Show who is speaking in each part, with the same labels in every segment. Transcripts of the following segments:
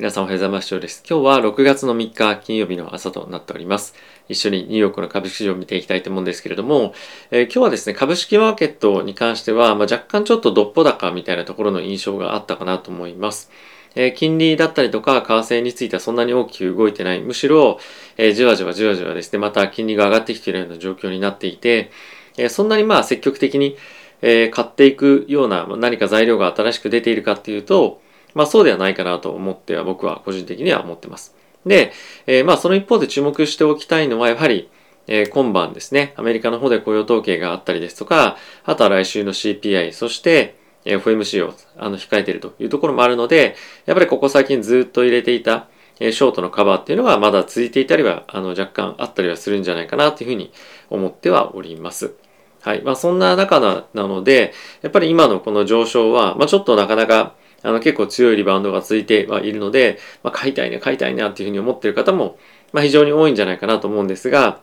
Speaker 1: 皆さんおはようございます。です。今日は6月の3日金曜日の朝となっております。一緒にニューヨークの株式市場を見ていきたいと思うんですけれども、えー、今日はですね、株式マーケットに関しては、まあ、若干ちょっとどっぽ高みたいなところの印象があったかなと思います。えー、金利だったりとか、為替についてはそんなに大きく動いてない。むしろ、えー、じわじわじわじわですね、また金利が上がってきているような状況になっていて、えそんなにまあ積極的に、え買っていくような何か材料が新しく出ているかっていうと、まあそうではないかなと思っては僕は個人的には思ってます。で、えー、まあその一方で注目しておきたいのはやはり、えー、今晩ですね、アメリカの方で雇用統計があったりですとか、あとは来週の CPI、そして FMC をあの控えているというところもあるので、やっぱりここ最近ずっと入れていた、えショートのカバーっていうのはまだ続いていたりは、あの若干あったりはするんじゃないかなというふうに思ってはおります。はい。まあそんな中なので、やっぱり今のこの上昇は、まあちょっとなかなかあの結構強いリバウンドが続いてはいるので、まあ、買いたいね、買いたいなっていうふうに思ってる方も、まあ、非常に多いんじゃないかなと思うんですが、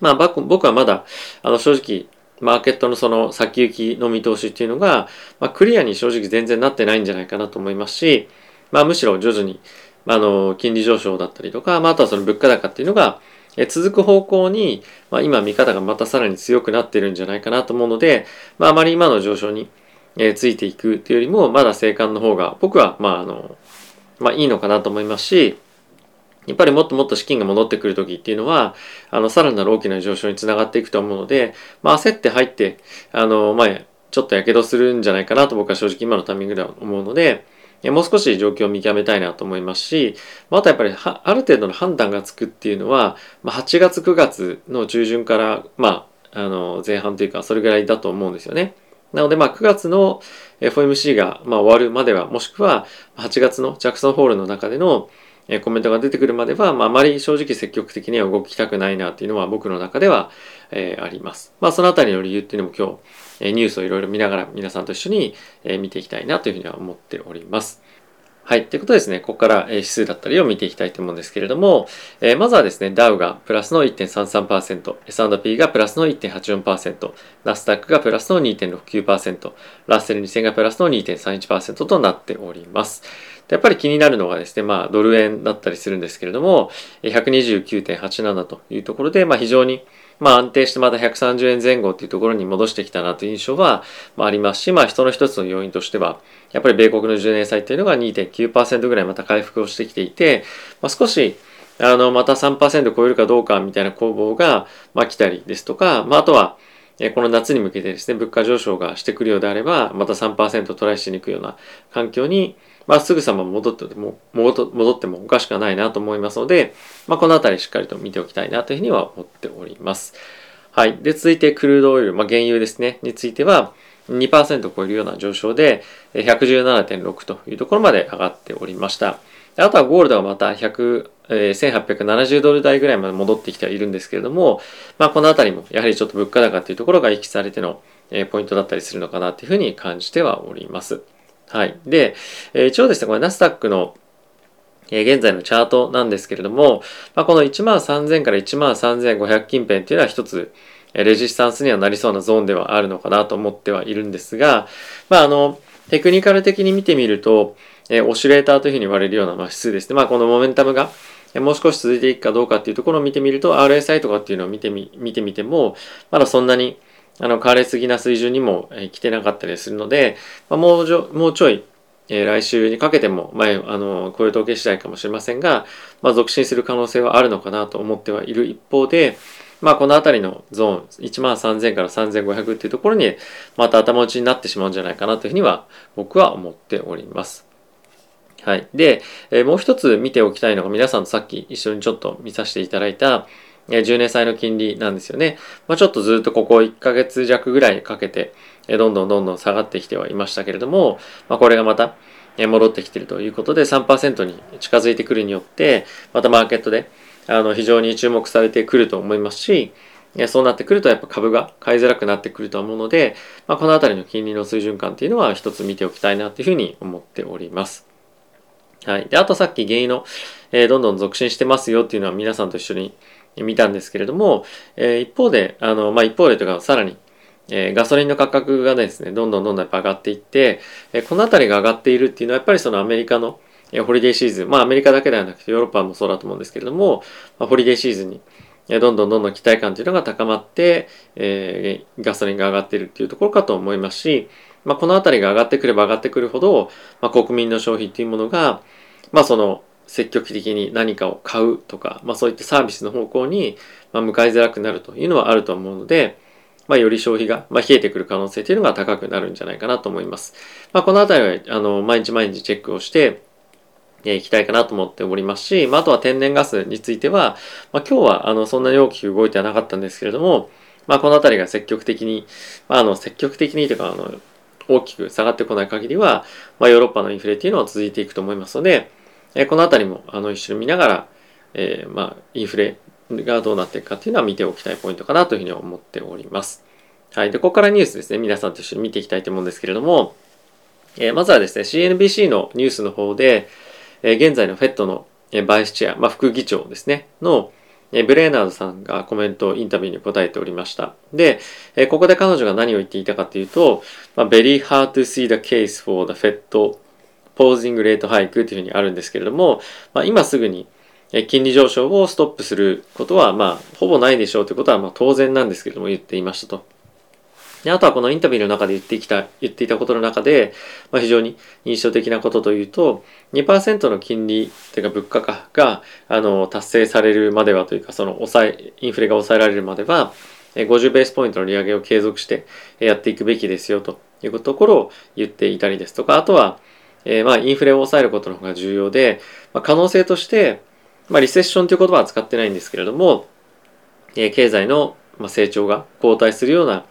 Speaker 1: まあ、僕はまだ、あの、正直、マーケットのその先行きの見通しっていうのが、まあ、クリアに正直全然なってないんじゃないかなと思いますし、まあ、むしろ徐々に、あの、金利上昇だったりとか、まあ、あとはその物価高っていうのが、え続く方向に、まあ、今見方がまたさらに強くなってるんじゃないかなと思うので、まあ、あまり今の上昇に、えー、ついていくっていうよりも、まだ生還の方が、僕は、まあ、あの、まあ、いいのかなと思いますし、やっぱりもっともっと資金が戻ってくる時っていうのは、あの、さらなる大きな上昇につながっていくと思うので、まあ、焦って入って、あの、まあ、ちょっと火傷するんじゃないかなと僕は正直今のタイミングでは思うので、もう少し状況を見極めたいなと思いますし、またやっぱりある程度の判断がつくっていうのは、まあ、8月9月の中旬から、まあ、あの、前半というか、それぐらいだと思うんですよね。なので、まあ、9月の FOMC が、まあ、終わるまでは、もしくは8月のジャクソンホールの中でのコメントが出てくるまでは、まあ、あまり正直積極的には動きたくないなっていうのは僕の中では、えー、あります。まあ、そのあたりの理由っていうのも今日、えニュースをいろいろ見ながら皆さんと一緒に、え見ていきたいなというふうには思っております。はい。ということですね、ここから指数だったりを見ていきたいと思うんですけれども、え、まずはですね、ダウがプラスの1.33%、S&P がプラスの1.84%、ナスダックがプラスの2.69%、ラッセル2000がプラスの2.31%となっております。やっぱり気になるのがですね、まあ、ドル円だったりするんですけれども、129.87というところで、まあ、非常にまあ安定してまた130円前後っていうところに戻してきたなという印象は、まあ、ありますし、まあ人の一つの要因としては、やっぱり米国の10年債っていうのが2.9%ぐらいまた回復をしてきていて、まあ、少しあの、また3%超えるかどうかみたいな攻防が、まあ、来たりですとか、まあ、あとは、この夏に向けてですね、物価上昇がしてくるようであれば、また3%トライしに行くような環境に、まあ、すぐさま戻っても、戻ってもおかしくはないなと思いますので、まあ、このあたりしっかりと見ておきたいなというふうには思っております。はい。で、続いてクルードオイル、まあ、原油ですね、については、2%を超えるような上昇で、117.6というところまで上がっておりました。あとはゴールドがまた100、えー、1870ドル台ぐらいまで戻ってきてはいるんですけれども、まあこのあたりもやはりちょっと物価高っていうところが意識されての、ポイントだったりするのかなっていうふうに感じてはおります。はい。で、えー、一応ですね、これナスダックの現在のチャートなんですけれども、まあ、この1万3000から1万3500近辺っていうのは一つ、レジスタンスにはなりそうなゾーンではあるのかなと思ってはいるんですが、まあ、あの、テクニカル的に見てみると、えオシュレーターというふうに言われるような指数ですね。まあ、このモメンタムが、もう少し続いていくかどうかっていうところを見てみると、RSI とかっていうのを見てみ、見てみても、まだそんなに、あの、変わりすぎな水準にも、え来てなかったりするので、まあ、もうちょ、もうちょい、えー、来週にかけても、前、ああの、こういう統計次第かもしれませんが、まあ、続伸する可能性はあるのかなと思ってはいる一方で、まあ、この辺りのゾーン、1万3000から3500っていうところに、また頭打ちになってしまうんじゃないかなというふうには、僕は思っております。はい。で、えー、もう一つ見ておきたいのが、皆さんとさっき一緒にちょっと見させていただいた、10年債の金利なんですよね。まあ、ちょっとずっとここ1ヶ月弱ぐらいかけて、どんどんどんどん下がってきてはいましたけれども、まあ、これがまた、戻ってきているということで3%に近づいてくるによって、またマーケットで、あの、非常に注目されてくると思いますし、そうなってくるとやっぱ株が買いづらくなってくると思うので、まあ、この辺りの金利の水準感っていうのは一つ見ておきたいなというふうに思っております。はい。で、あとさっき原油の、えー、どんどん続伸してますよっていうのは皆さんと一緒に見たんですけれども、えー、一方で、あの、まあ、一方でというかさらに、えー、ガソリンの価格がですね、どんどんどんどん上がっていって、えー、この辺りが上がっているっていうのはやっぱりそのアメリカの、えホリデーシーズン、まあアメリカだけではなくてヨーロッパもそうだと思うんですけれども、まあ、ホリデーシーズンにえどんどんどんどん期待感というのが高まって、えー、ガソリンが上がっているっていうところかと思いますし、まあ、この辺りが上がってくれば上がってくるほど、まあ、国民の消費っていうものが、まあ、その積極的に何かを買うとか、まあ、そういったサービスの方向に、ま、向かいづらくなるというのはあると思うので、まあ、より消費が、まあ、冷えてくる可能性というのが高くなるんじゃないかなと思います。まあ、この辺りはあの毎日毎日チェックをして、えいきたいかなと思っておりますし、まあ、あとは天然ガスについては、まあ、今日はあのそんなに大きく動いてはなかったんですけれども、まあ、この辺りが積極的に、まあ、あの積極的にというかあの大きく下がってこない限りは、まあ、ヨーロッパのインフレっていうのは続いていくと思いますので、えこの辺りもあの一緒に見ながら、えー、まあ、インフレがどうなっていくかっていうのは見ておきたいポイントかなというふうに思っております。はい。で、ここからニュースですね、皆さんと一緒に見ていきたいと思うんですけれども、えー、まずはですね、CNBC のニュースの方で、えー、現在の FED のえバイスチェア、まあ、副議長ですね、のえブレーナードさんがコメント、インタビューに答えておりました。で、えここで彼女が何を言っていたかというと、まあ、very hard to see the case for the Fed pausing rate hike というふうにあるんですけれども、まあ、今すぐに金利上昇をストップすることは、まあ、ほぼないでしょうということは、まあ、当然なんですけれども言っていましたと。であとはこのインタビューの中で言ってきた、言っていたことの中で、まあ、非常に印象的なことというと、2%の金利というか物価価が、あの、達成されるまではというか、その抑え、インフレが抑えられるまでは、50ベースポイントの利上げを継続してやっていくべきですよというところを言っていたりですとか、あとは、えー、まあインフレを抑えることの方が重要で、まあ、可能性として、まあ、リセッションという言葉は使ってないんですけれども、えー、経済の成長が後退するような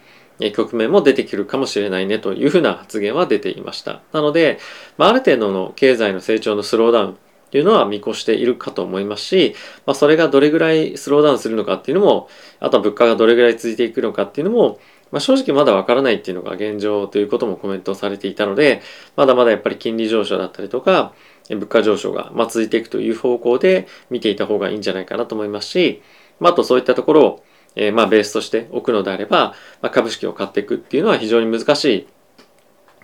Speaker 1: 局面も出てくるかもしれないねというふうな発言は出ていました。なので、まあ、ある程度の経済の成長のスローダウンというのは見越しているかと思いますし、まあ、それがどれぐらいスローダウンするのかっていうのも、あとは物価がどれぐらい続いていくのかっていうのも、まあ、正直まだわからないっていうのが現状ということもコメントされていたので、まだまだやっぱり金利上昇だったりとか、物価上昇がま続いていくという方向で見ていた方がいいんじゃないかなと思いますし、まあ、あとそういったところをえ、まあベースとして置くのであれば、まあ、株式を買っていくっていうのは非常に難し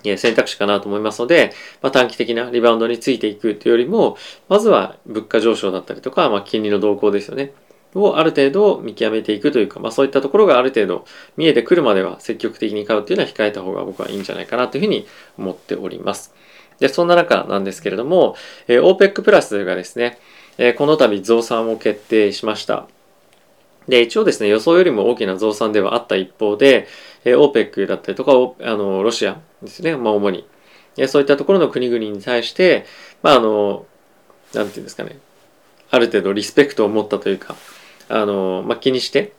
Speaker 1: い選択肢かなと思いますので、まあ、短期的なリバウンドについていくというよりも、まずは物価上昇だったりとか、まあ、金利の動向ですよね。をある程度見極めていくというか、まあそういったところがある程度見えてくるまでは積極的に買うっていうのは控えた方が僕はいいんじゃないかなというふうに思っております。で、そんな中なんですけれども、えー、OPEC プラスがですね、えー、この度増産を決定しました。で、一応ですね、予想よりも大きな増産ではあった一方で、えー、OPEC だったりとか、あの、ロシアですね、まあ主に。えそういったところの国々に対して、まああの、なんていうんですかね、ある程度リスペクトを持ったというか、あの、まあ気にして、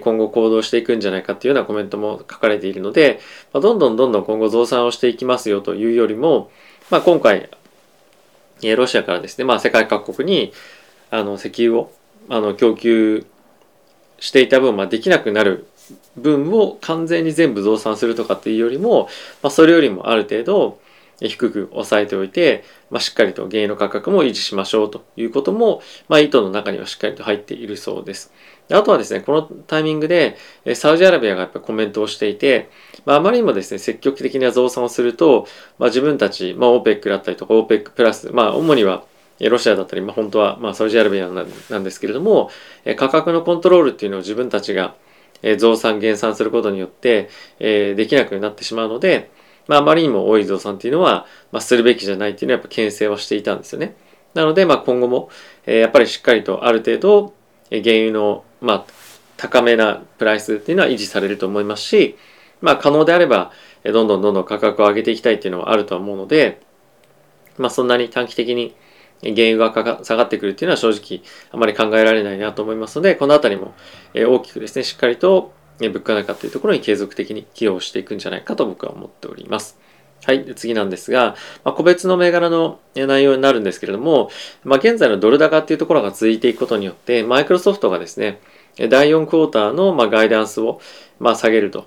Speaker 1: 今後行動していくんじゃないかっていうようなコメントも書かれているので、まあ、どんどんどんどん今後増産をしていきますよというよりも、まあ、今回、ロシアからですね、まあ、世界各国にあの石油をあの供給していた分、まあ、できなくなる分を完全に全部増産するとかっていうよりも、まあ、それよりもある程度低く抑えておいて、まあ、しっかりと原油の価格も維持しましょうということも、まあ、意図の中にはしっかりと入っているそうです。あとはですね、このタイミングで、サウジアラビアがやっぱコメントをしていて、まあ、あまりにもですね、積極的な増産をすると、まあ、自分たち、まあ、OPEC だったりとか OPEC プラス、まあ、主にはロシアだったり、まあ、本当は、まあ、サウジアラビアなんですけれども、価格のコントロールっていうのを自分たちが増産減産することによって、え、できなくなってしまうので、まあ、あまりにも多い増産っていうのは、まあ、するべきじゃないっていうのはやっぱ牽制はしていたんですよね。なので、まあ、今後も、えー、やっぱりしっかりとある程度え、原油の、まあ、高めなプライスっていうのは維持されると思いますし、まあ、可能であればえ、どんどんどんどん価格を上げていきたいっていうのはあるとは思うので、まあ、そんなに短期的に原油が下がってくるっていうのは正直あまり考えられないなと思いますので、このあたりも大きくですね、しっかりと物価高というところに継続的に寄与していくんじゃないかと僕は思っております。はい。次なんですが、まあ、個別の銘柄の内容になるんですけれども、まあ、現在のドル高っていうところが続いていくことによって、マイクロソフトがですね、第4クォーターのまガイダンスをま下げると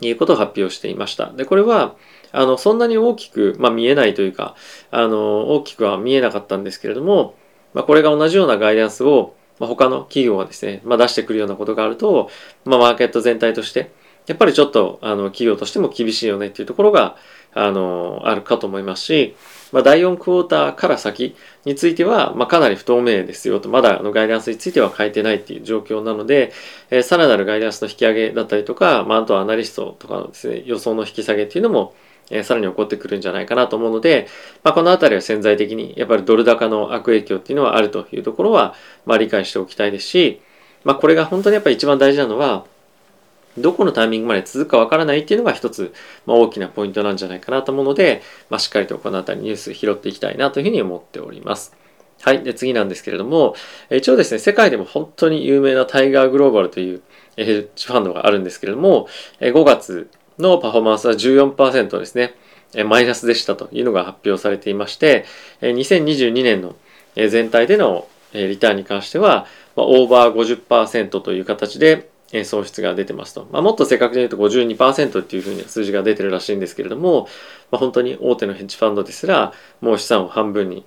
Speaker 1: いうことを発表していました。で、これは、あの、そんなに大きく、まあ、見えないというか、あの、大きくは見えなかったんですけれども、まあ、これが同じようなガイダンスを、まあ、他の企業がですね、まあ、出してくるようなことがあると、まあ、マーケット全体として、やっぱりちょっと、あの、企業としても厳しいよねっていうところが、あの、あるかと思いますし、まあ、第4クォーターから先については、まあ、かなり不透明ですよと、まだあのガイダンスについては変えてないっていう状況なので、えー、さらなるガイダンスの引き上げだったりとか、まあ、あとはアナリストとかのですね、予想の引き下げっていうのも、え、さらに起こってくるんじゃないかなと思うので、まあ、このあたりは潜在的にやっぱりドル高の悪影響っていうのはあるというところは、まあ、理解しておきたいですし、まあ、これが本当にやっぱり一番大事なのは、どこのタイミングまで続くかわからないっていうのが一つ、まあ、大きなポイントなんじゃないかなと思うので、まあ、しっかりとこの辺りニュース拾っていきたいなというふうに思っております。はい。で、次なんですけれども、一応ですね、世界でも本当に有名なタイガーグローバルというヘッジファンドがあるんですけれども、5月のパフォーマンスは14%ですね、マイナスでしたというのが発表されていまして、2022年の全体でのリターンに関しては、オーバー50%という形で損失が出てますと。まあ、もっと正確に言うと52%っていうふうに数字が出てるらしいんですけれども、まあ、本当に大手のヘッジファンドですら、もう資産を半分に、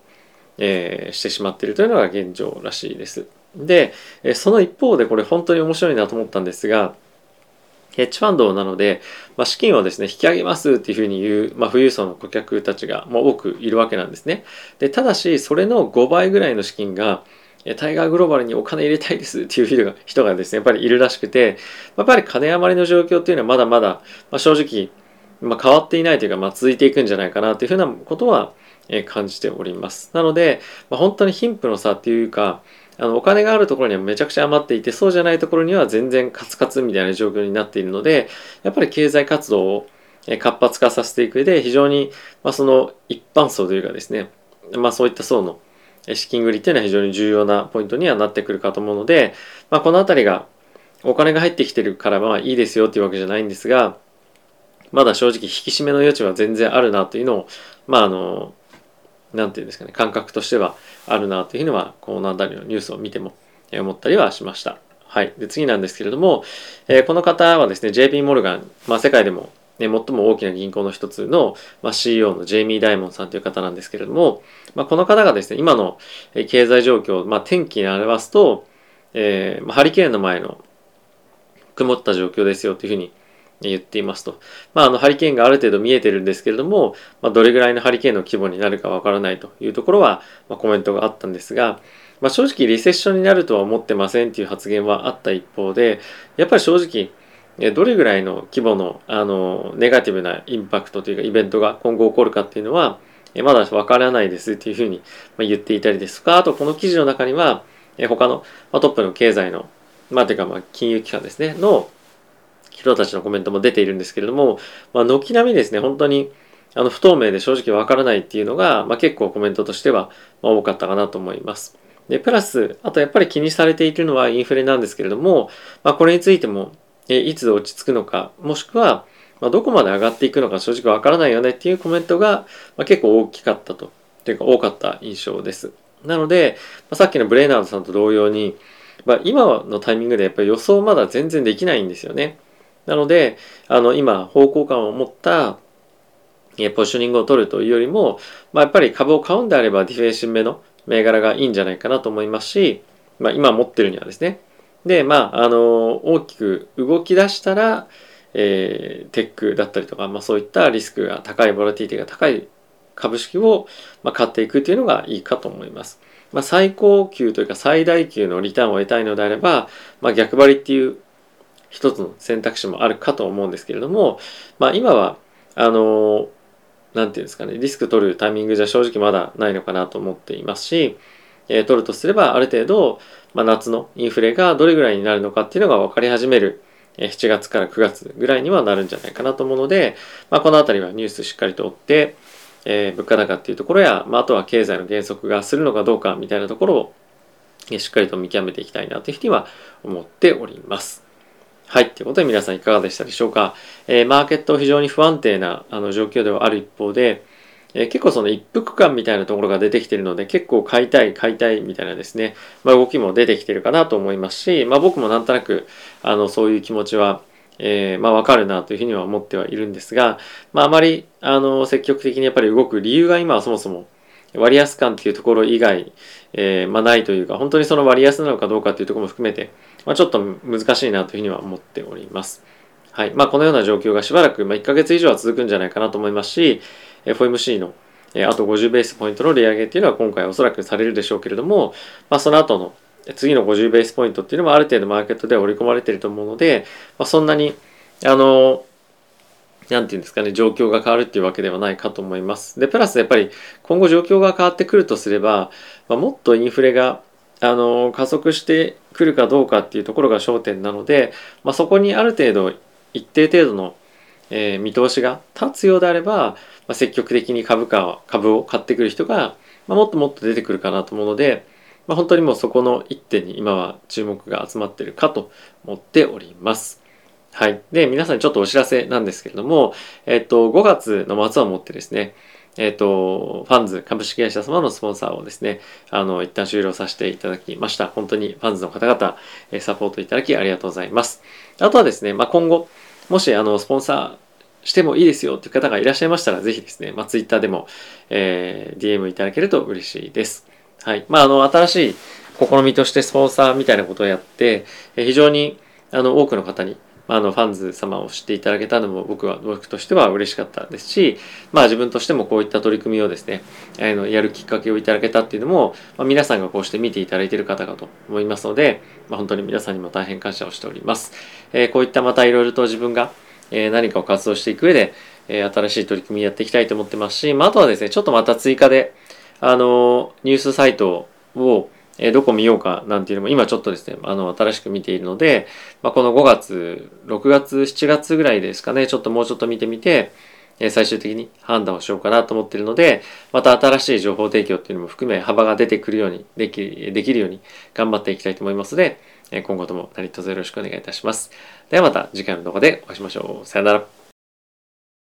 Speaker 1: え、してしまっているというのが現状らしいです。で、その一方でこれ本当に面白いなと思ったんですが、ヘッジファンドなので、まあ、資金をですね、引き上げますっていうふうに言う、まあ、富裕層の顧客たちが、まあ、多くいるわけなんですね。で、ただし、それの5倍ぐらいの資金が、タイガーグローバルにお金入れたいですっていう人がですね、やっぱりいるらしくて、やっぱり金余りの状況っていうのはまだまだ、まあ、正直、まあ、変わっていないというか、まあ、続いていくんじゃないかなというふうなことは、感じております。なので、まあ、本当に貧富の差っていうか、あのお金があるところにはめちゃくちゃ余っていてそうじゃないところには全然カツカツみたいな状況になっているのでやっぱり経済活動を活発化させていく上で非常に、まあ、その一般層というかですね、まあ、そういった層の資金繰りっていうのは非常に重要なポイントにはなってくるかと思うので、まあ、この辺りがお金が入ってきてるからまあいいですよっていうわけじゃないんですが、まだ正直引き締めの余地は全然あるなというのを、まああの、なんていうんですかね、感覚としてはあるなというのは、この辺りのニュースを見ても思ったりはしました。はい。で、次なんですけれども、えー、この方はですね、JP モルガン、まあ世界でもね、最も大きな銀行の一つの、まあ、CEO のジェイミー・ダイモンさんという方なんですけれども、まあ、この方がですね、今の経済状況、まあ、天気に表すと、えー、まあ、ハリケーンの前の曇った状況ですよというふうに言っていますと。まあ、あの、ハリケーンがある程度見えてるんですけれども、まあ、どれぐらいのハリケーンの規模になるかわからないというところは、まあ、コメントがあったんですが、まあ、正直リセッションになるとは思ってませんっていう発言はあった一方で、やっぱり正直、どれぐらいの規模のあのネガティブなインパクトというかイベントが今後起こるかっていうのはまだわからないですっていうふうに言っていたりですとかあとこの記事の中には他のトップの経済のまあてかまあ金融機関ですねの人たちのコメントも出ているんですけれども、まあ、軒並みですね本当にあの不透明で正直わからないっていうのが、まあ、結構コメントとしては多かったかなと思います。で、プラス、あとやっぱり気にされているのはインフレなんですけれども、まあ、これについてもえいつ落ち着くのか、もしくは、まあ、どこまで上がっていくのか正直わからないよねっていうコメントが、まあ、結構大きかったと、というか多かった印象です。なので、まあ、さっきのブレイナードさんと同様に、まあ、今のタイミングでやっぱり予想まだ全然できないんですよね。なので、あの、今、方向感を持った、ポジショニングを取るというよりも、まあ、やっぱり株を買うんであればディフェンシブ目の銘柄がいいんじゃないかなと思いますし、まあ、今持ってるにはですね、で、まあ、あの、大きく動き出したら、えー、テックだったりとか、まあ、そういったリスクが高い、ボラティティが高い株式を、まあ、買っていくというのがいいかと思います。まあ、最高級というか最大級のリターンを得たいのであれば、まあ、逆張りっていう一つの選択肢もあるかと思うんですけれども、まあ、今は、あの、なんていうんですかね、リスク取るタイミングじゃ正直まだないのかなと思っていますし、えー、取るとすればある程度、まあ、夏のインフレがどれぐらいになるのかっていうのが分かり始める7月から9月ぐらいにはなるんじゃないかなと思うので、まあ、この辺りはニュースしっかりと追って、えー、物価高っていうところや、まあ、あとは経済の減速がするのかどうかみたいなところをしっかりと見極めていきたいなというふうには思っております。はい。ということで皆さんいかがでしたでしょうか？えー、マーケット非常に不安定なあの状況ではある一方で、えー、結構その一服感みたいなところが出てきてるので結構買いたい買いたいみたいなですね、まあ、動きも出てきてるかなと思いますし、まあ、僕もなんとなくあのそういう気持ちはえー、まあわかるなというふうには思ってはいるんですが、まああまりあの積極的にやっぱり動く理由が今はそもそも割安感っていうところ以外、えー、まあないというか本当にその割安なのかどうかっていうところも含めて、まあ、ちょっと難しいなというふうには思っております。はい。まあこのような状況がしばらく、まあ、1ヶ月以上は続くんじゃないかなと思いますし、FOMC のえあと50ベースポイントの利上げっていうのは今回おそらくされるでしょうけれども、まあ、その後の次の50ベースポイントっていうのもある程度マーケットでは織り込まれていると思うので、まあ、そんなにあのなんていうんですかね、状況が変わるっていうわけではないかと思います。で、プラスやっぱり今後状況が変わってくるとすれば、まあ、もっとインフレがあの加速してくるかどうかっていうところが焦点なので、まあ、そこにある程度一定程度の、えー、見通しが立つようであれば、まあ、積極的に株価株を買ってくる人が、まあ、もっともっと出てくるかなと思うので、まあ、本当にもうそこの一点に今は注目が集まってるかと思っております。はい。で、皆さんにちょっとお知らせなんですけれども、えっと、5月の末をもってですね、えっ、と、ファンズ株式会社様のスポンサーをですね、あの、一旦終了させていただきました。本当にファンズの方々、えサポートいただきありがとうございます。あとはですね、まあ、今後、もし、あの、スポンサーしてもいいですよという方がいらっしゃいましたら、ぜひですね、まあ、Twitter でも、えー、DM いただけると嬉しいです。はい。まあ、あの、新しい試みとしてスポンサーみたいなことをやって、え非常に、あの、多くの方にあのファンズ様を知っていただけたのも僕は僕としては嬉しかったですし、まあ、自分としてもこういった取り組みをですねあのやるきっかけをいただけたっていうのも、まあ、皆さんがこうして見ていただいている方かと思いますので、まあ、本当に皆さんにも大変感謝をしております。えー、こういったまたいろいろと自分が、えー、何かを活動していく上で、えー、新しい取り組みやっていきたいと思ってますし、まあ、あとはですねちょっとまた追加であのニュースサイトをえどこ見ようかなんていうのも今ちょっとですね、あの、新しく見ているので、まあ、この5月、6月、7月ぐらいですかね、ちょっともうちょっと見てみて、え最終的に判断をしようかなと思っているので、また新しい情報提供っていうのも含め幅が出てくるように、でき、できるように頑張っていきたいと思いますので、今後とも何卒よろしくお願いいたします。ではまた次回の動画でお会いしましょう。さよなら。